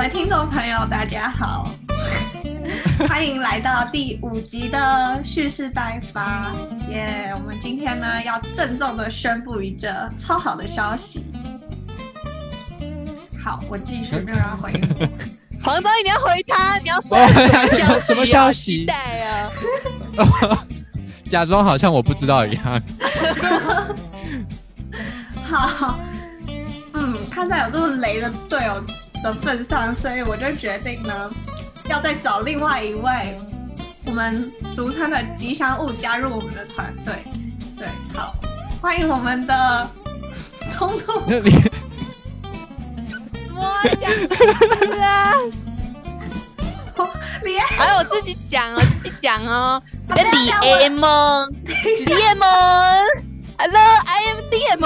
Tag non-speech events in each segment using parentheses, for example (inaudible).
位听众朋友，大家好，(laughs) 欢迎来到第五集的蓄势待发。耶、我们今天呢要郑重的宣布一个超好的消息。好，我继续，没有人要回应我。(laughs) 黄东，你要回他，你要什么消息期待啊！(laughs) 假装好像我不知道一样。好，嗯，看在有这么雷的队友的份上，所以我就决定呢，要再找另外一位我们俗称的吉祥物加入我们的团队。对，好，欢迎我们的 (laughs) 通通。那你 (laughs) 我讲是啊，李安，还有我自己讲哦，自己讲哦。啊哎，李 M，李 M，Hello，I am 李 M。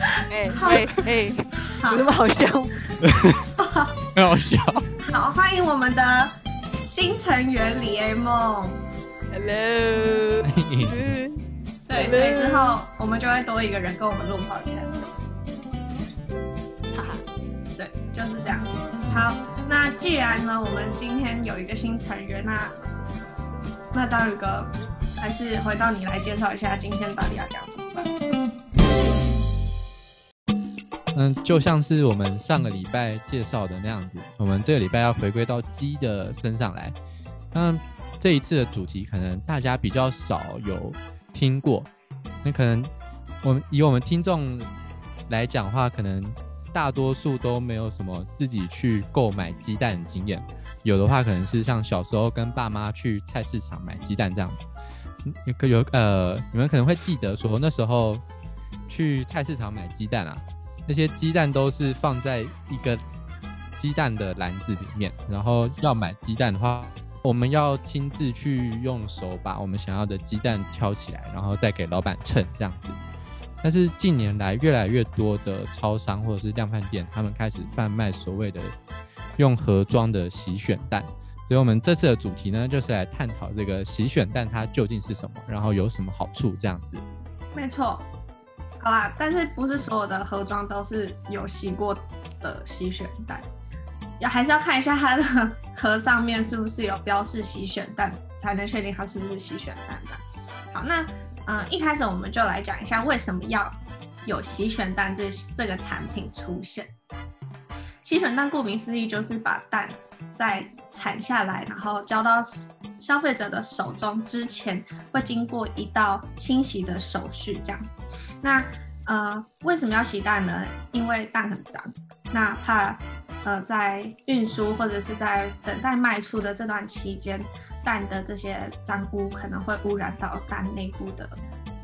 哎 (laughs) 哎哎，好有那么好笑？(laughs) 很好笑。好，欢迎我们的新成员李 A 梦。Hello，(laughs) 对，所以之后我们就会多一个人跟我们录 podcast。哈哈，对，就是这样。好，那既然呢，我们今天有一个新成员，那那章鱼哥还是回到你来介绍一下今天到底要讲什么嗯，就像是我们上个礼拜介绍的那样子，我们这个礼拜要回归到鸡的身上来。那这一次的主题可能大家比较少有听过，那可能我们以我们听众来讲话，可能大多数都没有什么自己去购买鸡蛋的经验，有的话可能是像小时候跟爸妈去菜市场买鸡蛋这样子。嗯可有呃，你们可能会记得说那时候去菜市场买鸡蛋啊，那些鸡蛋都是放在一个鸡蛋的篮子里面，然后要买鸡蛋的话，我们要亲自去用手把我们想要的鸡蛋挑起来，然后再给老板称这样子。但是近年来，越来越多的超商或者是量贩店，他们开始贩卖所谓的用盒装的洗选蛋。所以，我们这次的主题呢，就是来探讨这个洗选蛋它究竟是什么，然后有什么好处这样子。没错，好啦，但是不是所有的盒装都是有洗过的洗选蛋，要还是要看一下它的 (laughs) 盒上面是不是有标示洗选蛋，才能确定它是不是洗选蛋这样。好，那嗯、一开始我们就来讲一下为什么要有洗选蛋这这个产品出现。洗选蛋顾名思义就是把蛋在产下来，然后交到消费者的手中之前，会经过一道清洗的手续，这样子。那呃，为什么要洗蛋呢？因为蛋很脏，那怕呃在运输或者是在等待卖出的这段期间，蛋的这些脏污可能会污染到蛋内部的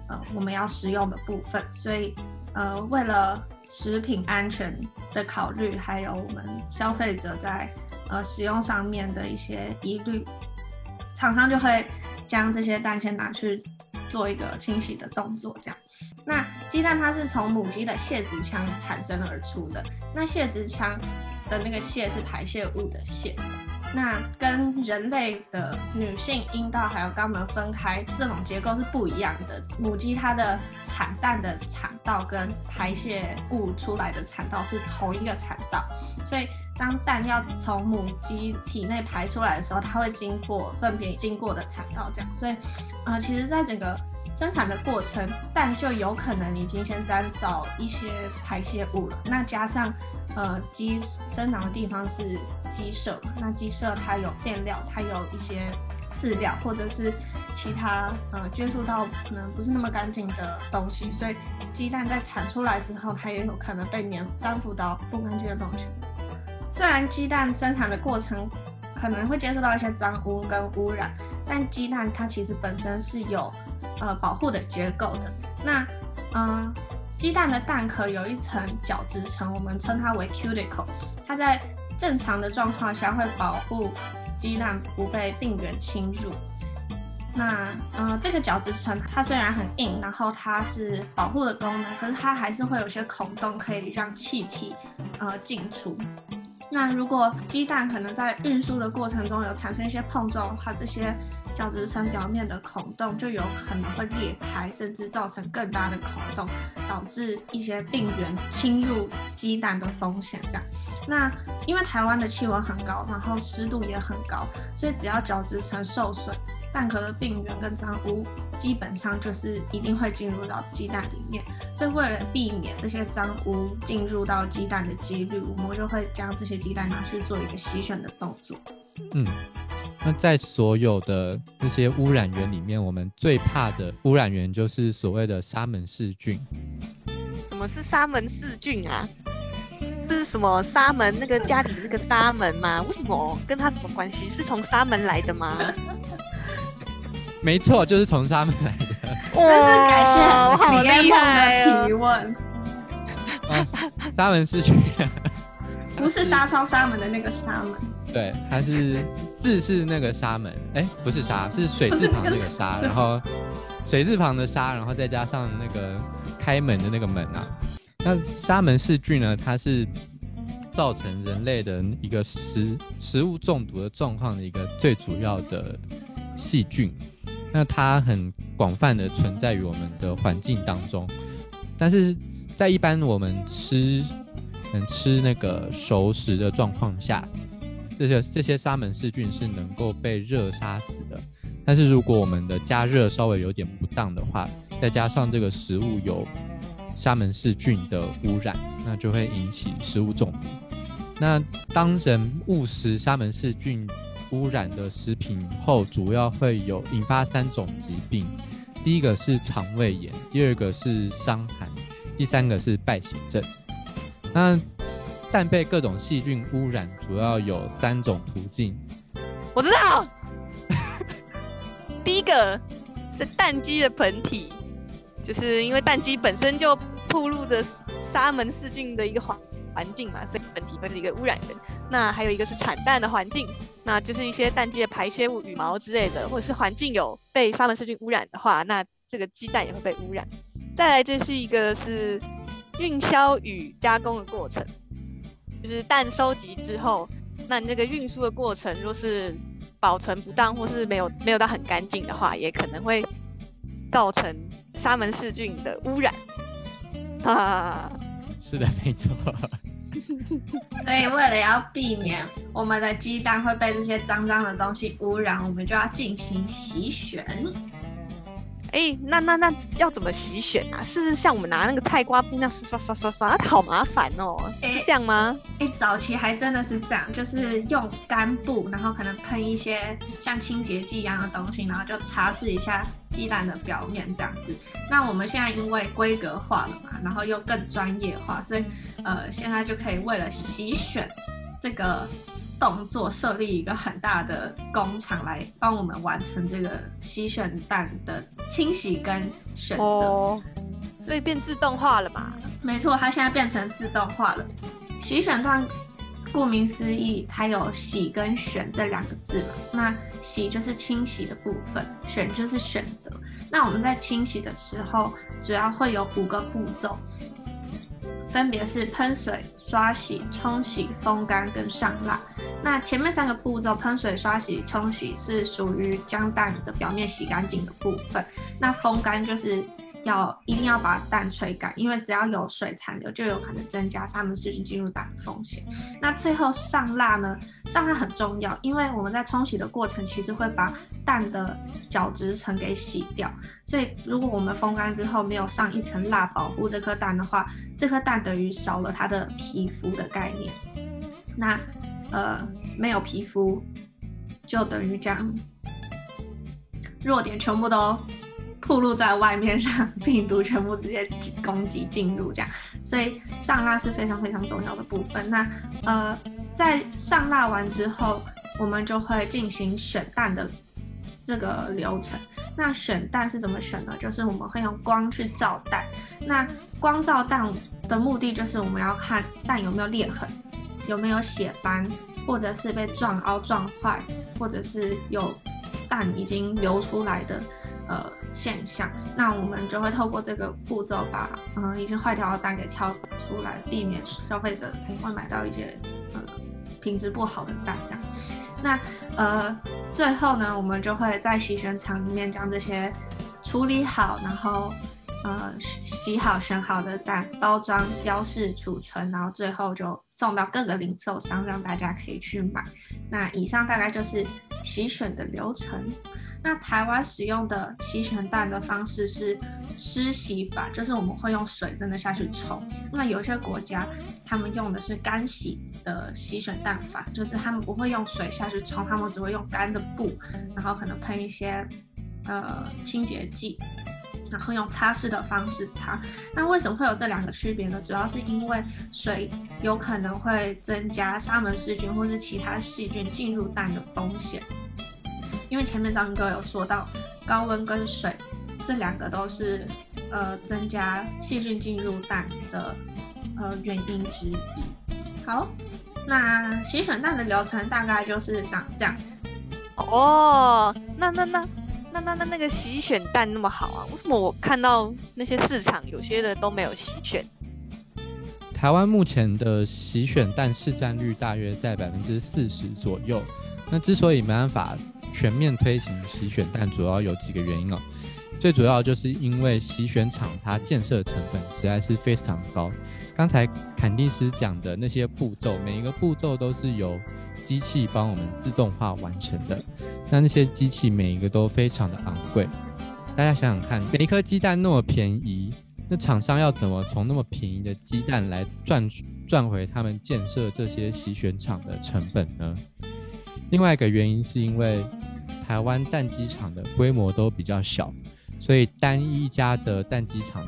呃我们要食用的部分，所以呃为了食品安全的考虑，还有我们消费者在呃使用上面的一些疑虑，厂商就会将这些蛋先拿去做一个清洗的动作，这样。那鸡蛋它是从母鸡的泄殖腔产生而出的，那泄殖腔的那个泄是排泄物的泄，那跟人类的女性阴道还有肛门分开这种结构是不一样的。母鸡它的产蛋的产道跟排泄物出来的产道是同一个产道，所以当蛋要从母鸡体内排出来的时候，它会经过粪便经过的产道，这样。所以，呃，其实在整个生产的过程，蛋就有可能已经先沾到一些排泄物了。那加上呃鸡生长的地方是鸡舍嘛，那鸡舍它有变料，它有一些饲料或者是其他呃接触到可能不是那么干净的东西，所以鸡蛋在产出来之后，它也有可能被粘粘附到不干净的东西。虽然鸡蛋生产的过程可能会接受到一些脏污跟污染，但鸡蛋它其实本身是有呃保护的结构的。那嗯、呃鸡蛋的蛋壳有一层角质层，我们称它为 cuticle，它在正常的状况下会保护鸡蛋不被病原侵入。那呃，这个角质层它虽然很硬，然后它是保护的功能，可是它还是会有些孔洞可以让气体呃进出。那如果鸡蛋可能在运输的过程中有产生一些碰撞的话，这些角质层表面的孔洞就有可能会裂开，甚至造成更大的孔洞，导致一些病原侵入鸡蛋的风险。这样，那因为台湾的气温很高，然后湿度也很高，所以只要角质层受损。蛋壳的病原跟脏污基本上就是一定会进入到鸡蛋里面，所以为了避免这些脏污进入到鸡蛋的几率，我们就会将这些鸡蛋拿去做一个洗选的动作。嗯，那在所有的那些污染源里面，我们最怕的污染源就是所谓的沙门氏菌。什么是沙门氏菌啊？这是什么沙门？那个家里那个沙门吗？为什么跟他什么关系？是从沙门来的吗？没错，就是从沙门来的。但是感谢好厉害的提问。沙门氏菌，不是纱窗纱门的那个纱门。对，它是字是那个沙门，哎，不是沙，是水字旁那个沙，然后水字旁的沙，然后再加上那个开门的那个门啊。那沙门氏菌呢，它是造成人类的一个食食物中毒的状况的一个最主要的细菌。那它很广泛的存在于我们的环境当中，但是在一般我们吃，嗯吃那个熟食的状况下，这些这些沙门氏菌是能够被热杀死的。但是如果我们的加热稍微有点不当的话，再加上这个食物有沙门氏菌的污染，那就会引起食物中毒。那当人误食沙门氏菌。污染的食品后，主要会有引发三种疾病，第一个是肠胃炎，第二个是伤寒，第三个是败血症。那蛋被各种细菌污染，主要有三种途径。我知道，第一个是蛋鸡的盆体，就是因为蛋鸡本身就暴露着沙门氏菌的一个环环境嘛，所以本体会是一个污染源。那还有一个是产蛋的环境。那就是一些蛋鸡的排泄物、羽毛之类的，或者是环境有被沙门氏菌污染的话，那这个鸡蛋也会被污染。再来，这是一个是运销与加工的过程，就是蛋收集之后，那你这个运输的过程若是保存不当，或是没有没有到很干净的话，也可能会造成沙门氏菌的污染。(laughs) 哈，是的，没错。(laughs) 所以，为了要避免我们的鸡蛋会被这些脏脏的东西污染，我们就要进行洗选。哎，那那那要怎么洗选啊？是像我们拿那个菜瓜布那样刷刷刷刷刷，那好麻烦哦。是这样吗？哎，早期还真的是这样，就是用干布，然后可能喷一些像清洁剂一样的东西，然后就擦拭一下鸡蛋的表面这样子。那我们现在因为规格化了嘛，然后又更专业化，所以呃，现在就可以为了洗选这个。动作设立一个很大的工厂来帮我们完成这个洗选蛋的清洗跟选择，所以变自动化了嘛？没错，它现在变成自动化了。洗选蛋顾名思义，它有洗跟选这两个字嘛？那洗就是清洗的部分，选就是选择。那我们在清洗的时候，主要会有五个步骤。分别是喷水、刷洗、冲洗、风干跟上蜡。那前面三个步骤，喷水、刷洗、冲洗是属于将蛋的表面洗干净的部分。那风干就是。要一定要把蛋吹干，因为只要有水残留，就有可能增加沙门氏菌进入蛋的风险。那最后上蜡呢？上蜡很重要，因为我们在冲洗的过程，其实会把蛋的角质层给洗掉。所以如果我们风干之后没有上一层蜡保护这颗蛋的话，这颗蛋等于少了它的皮肤的概念。那呃没有皮肤，就等于这样，弱点全部都。暴露在外面，让 (laughs) 病毒全部直接攻击进入，这样，所以上蜡是非常非常重要的部分。那呃，在上蜡完之后，我们就会进行选蛋的这个流程。那选蛋是怎么选呢？就是我们会用光去照蛋。那光照蛋的目的就是我们要看蛋有没有裂痕，有没有血斑，或者是被撞凹撞坏，或者是有蛋已经流出来的。呃，现象，那我们就会透过这个步骤把嗯已经坏掉的蛋给挑出来，避免消费者可能会买到一些呃品质不好的蛋这样。那呃最后呢，我们就会在洗选厂里面将这些处理好，然后呃洗好、选好的蛋包装、标示、储存，然后最后就送到各个零售商，让大家可以去买。那以上大概就是洗选的流程。那台湾使用的洗选蛋的方式是湿洗法，就是我们会用水真的下去冲。那有些国家他们用的是干洗的洗选蛋法，就是他们不会用水下去冲，他们只会用干的布，然后可能喷一些呃清洁剂，然后用擦拭的方式擦。那为什么会有这两个区别呢？主要是因为水有可能会增加沙门氏菌或是其他细菌进入蛋的风险。因为前面张哥有说到，高温跟水这两个都是呃增加细菌进入蛋的呃原因之一。好，那洗选蛋的流程大概就是长这样。哦，那那那那那那那个洗选蛋那么好啊？为什么我看到那些市场有些的都没有洗选？台湾目前的洗选蛋市占率大约在百分之四十左右。那之所以没办法。全面推行洗选但主要有几个原因哦，最主要就是因为洗选厂它建设成本实在是非常高。刚才坎蒂斯讲的那些步骤，每一个步骤都是由机器帮我们自动化完成的。那那些机器每一个都非常的昂贵。大家想想看，每一颗鸡蛋那么便宜，那厂商要怎么从那么便宜的鸡蛋来赚赚回他们建设这些洗选厂的成本呢？另外一个原因是因为。台湾蛋鸡场的规模都比较小，所以单一家的蛋鸡场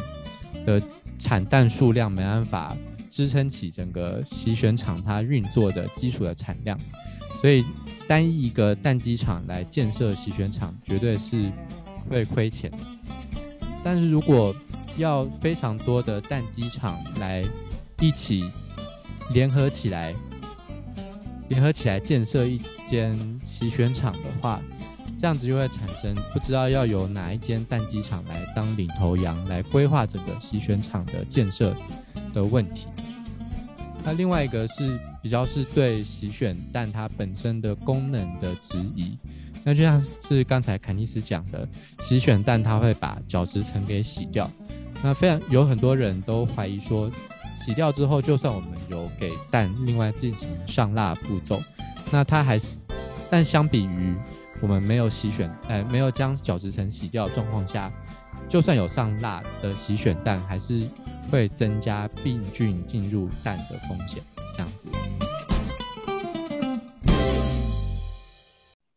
的产蛋数量没办法支撑起整个洗选厂它运作的基础的产量，所以单一一个蛋鸡场来建设洗选厂绝对是会亏钱。但是如果要非常多的蛋鸡场来一起联合起来，联合起来建设一间洗选厂的话，这样子就会产生不知道要由哪一间蛋鸡厂来当领头羊来规划整个洗选厂的建设的问题。那另外一个是比较是对洗选蛋它本身的功能的质疑。那就像是刚才凯尼斯讲的，洗选蛋它会把角质层给洗掉。那非常有很多人都怀疑说，洗掉之后，就算我们有给蛋另外进行上蜡步骤，那它还是，但相比于我们没有洗选，呃，没有将角质层洗掉状况下，就算有上蜡的洗选蛋，还是会增加病菌进入蛋的风险。这样子。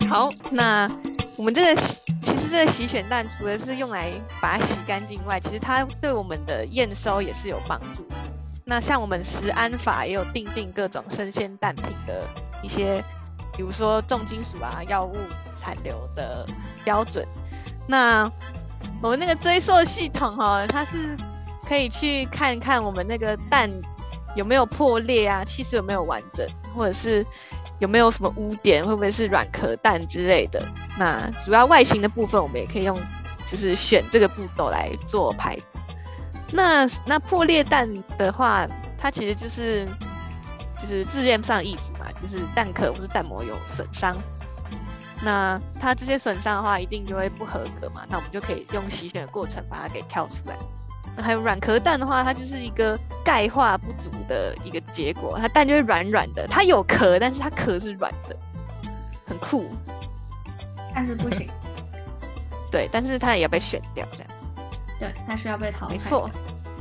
好，那我们这个其实这个洗选蛋，除了是用来把它洗干净外，其实它对我们的验收也是有帮助。那像我们食安法也有定定各种生鲜蛋品的一些，比如说重金属啊、药物。残留的标准，那我们那个追溯系统哈，它是可以去看看我们那个蛋有没有破裂啊，气室有没有完整，或者是有没有什么污点，会不会是软壳蛋之类的。那主要外形的部分，我们也可以用就是选这个步骤来做排。那那破裂蛋的话，它其实就是就是字面上的意思嘛，就是蛋壳或是蛋膜有损伤。那它这些损伤的话，一定就会不合格嘛。那我们就可以用洗选的过程把它给挑出来。那还有软壳蛋的话，它就是一个钙化不足的一个结果，它蛋就会软软的。它有壳，但是它壳是软的，很酷。但是不行。对，但是它也要被选掉，这样。对，它需要被淘汰。没错。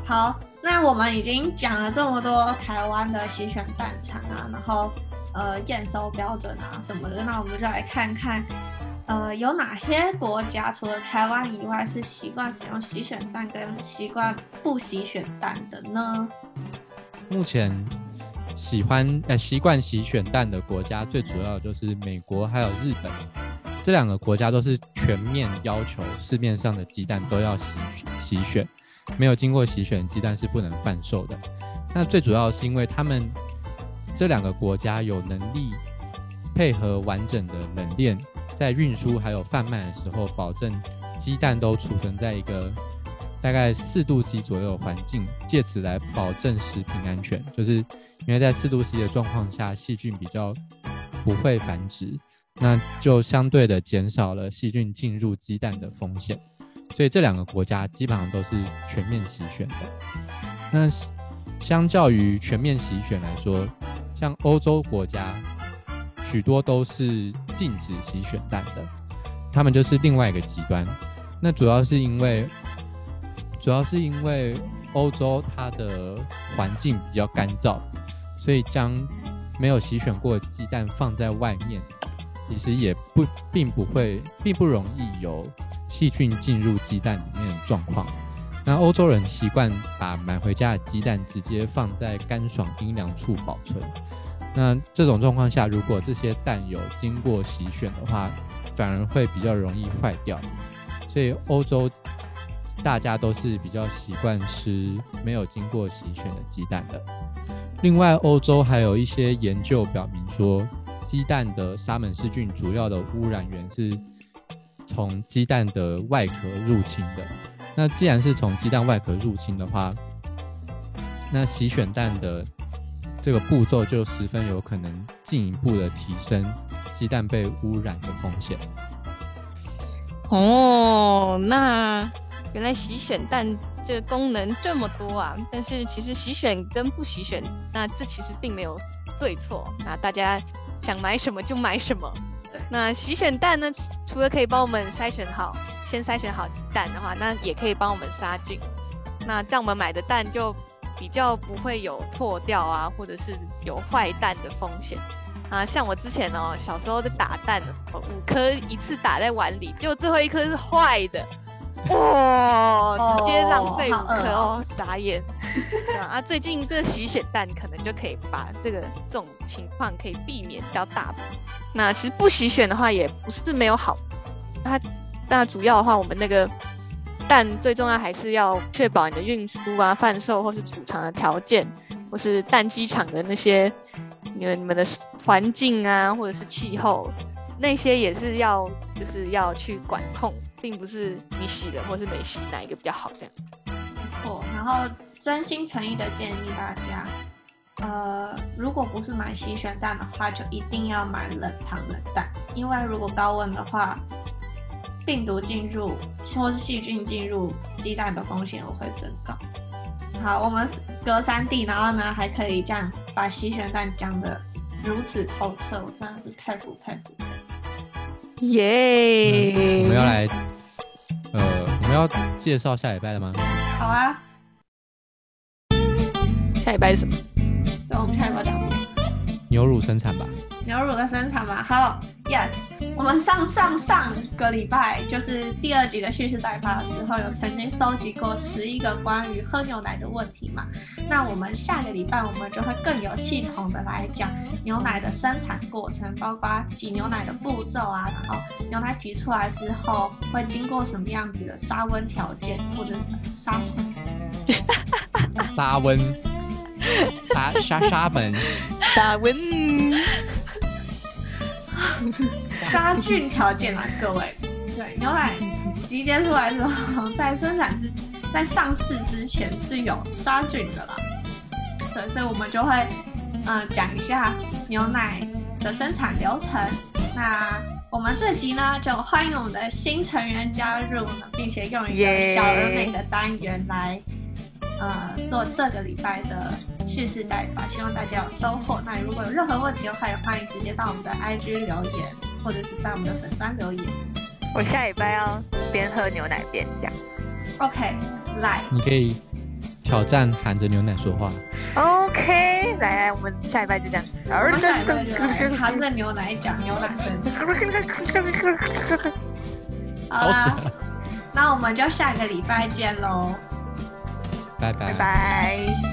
好，那我们已经讲了这么多台湾的洗选蛋厂啊，然后。呃，验收标准啊什么的，那我们就来看看，呃，有哪些国家除了台湾以外是习惯使用洗选蛋跟习惯不洗选蛋的呢？目前喜欢呃习惯洗选蛋的国家，最主要就是美国还有日本，这两个国家都是全面要求市面上的鸡蛋都要洗洗选，没有经过洗选鸡蛋是不能贩售的。那最主要是因为他们。这两个国家有能力配合完整的冷链，在运输还有贩卖的时候，保证鸡蛋都储存在一个大概四度 C 左右的环境，借此来保证食品安全。就是因为在四度 C 的状况下，细菌比较不会繁殖，那就相对的减少了细菌进入鸡蛋的风险。所以这两个国家基本上都是全面洗选的。那相较于全面洗选来说，像欧洲国家许多都是禁止洗选蛋的，他们就是另外一个极端。那主要是因为，主要是因为欧洲它的环境比较干燥，所以将没有洗选过的鸡蛋放在外面，其实也不并不会，并不容易有。细菌进入鸡蛋里面的状况，那欧洲人习惯把买回家的鸡蛋直接放在干爽阴凉处保存。那这种状况下，如果这些蛋有经过洗选的话，反而会比较容易坏掉。所以欧洲大家都是比较习惯吃没有经过洗选的鸡蛋的。另外，欧洲还有一些研究表明说，鸡蛋的沙门氏菌主要的污染源是。从鸡蛋的外壳入侵的，那既然是从鸡蛋外壳入侵的话，那洗选蛋的这个步骤就十分有可能进一步的提升鸡蛋被污染的风险。哦，那原来洗选蛋这个功能这么多啊！但是其实洗选跟不洗选，那这其实并没有对错，那大家想买什么就买什么。那洗选蛋呢？除了可以帮我们筛选好，先筛选好蛋的话，那也可以帮我们杀菌。那这样我们买的蛋就比较不会有破掉啊，或者是有坏蛋的风险啊。像我之前哦，小时候在打蛋，五颗一次打在碗里，结果最后一颗是坏的，哇，(laughs) 直接浪费五颗哦，傻眼。啊，最近这个洗血蛋可能就可以把这个这种情况可以避免掉大部分。那其实不洗选的话也不是没有好，它那主要的话，我们那个蛋最重要还是要确保你的运输啊、贩售或是储藏的条件，或是蛋鸡场的那些你们你们的环境啊，或者是气候那些也是要就是要去管控，并不是你洗了或是没洗哪一个比较好这样。没错，然后真心诚意的建议大家。呃，如果不是买洗选蛋的话，就一定要买冷藏的蛋，因为如果高温的话，病毒进入或是细菌进入鸡蛋的风险会增高。好，我们隔三地，然后呢还可以这样把洗选蛋讲的如此透彻，我真的是佩服佩服耶！我们要来，呃，我们要介绍下礼拜的吗？好啊。下礼拜是什么？对，我们下礼拜讲什么？牛乳生产吧。牛乳的生产吧，好，yes。我们上上上个礼拜就是第二集的蓄势待发的时候，有曾经收集过十一个关于喝牛奶的问题嘛。那我们下个礼拜我们就会更有系统的来讲牛奶的生产过程，包括挤牛奶的步骤啊，然后牛奶挤出来之后会经过什么样子的杀温条件或者杀温，(laughs) 杀温。杀杀杀门，打温，杀菌条件啊，各位，对牛奶集结出来之后，(laughs) 在生产之在上市之前是有杀菌的啦，对，所以我们就会嗯讲一下牛奶的生产流程。那我们这集呢，就欢迎我们的新成员加入呢，并且用一个小而美的单元来。呃，做这个礼拜的蓄势待发，希望大家有收获。那如果有任何问题的话，也欢迎直接到我们的 IG 留言，或者是在我们的粉砖留言。我下礼拜要边喝牛奶边讲。OK，来。你可以挑战含着牛奶说话。OK，来来，我们下礼拜就这样。我们下礼拜就含着牛奶讲牛奶声。好啦，那我们就下个礼拜见喽。拜拜。拜拜。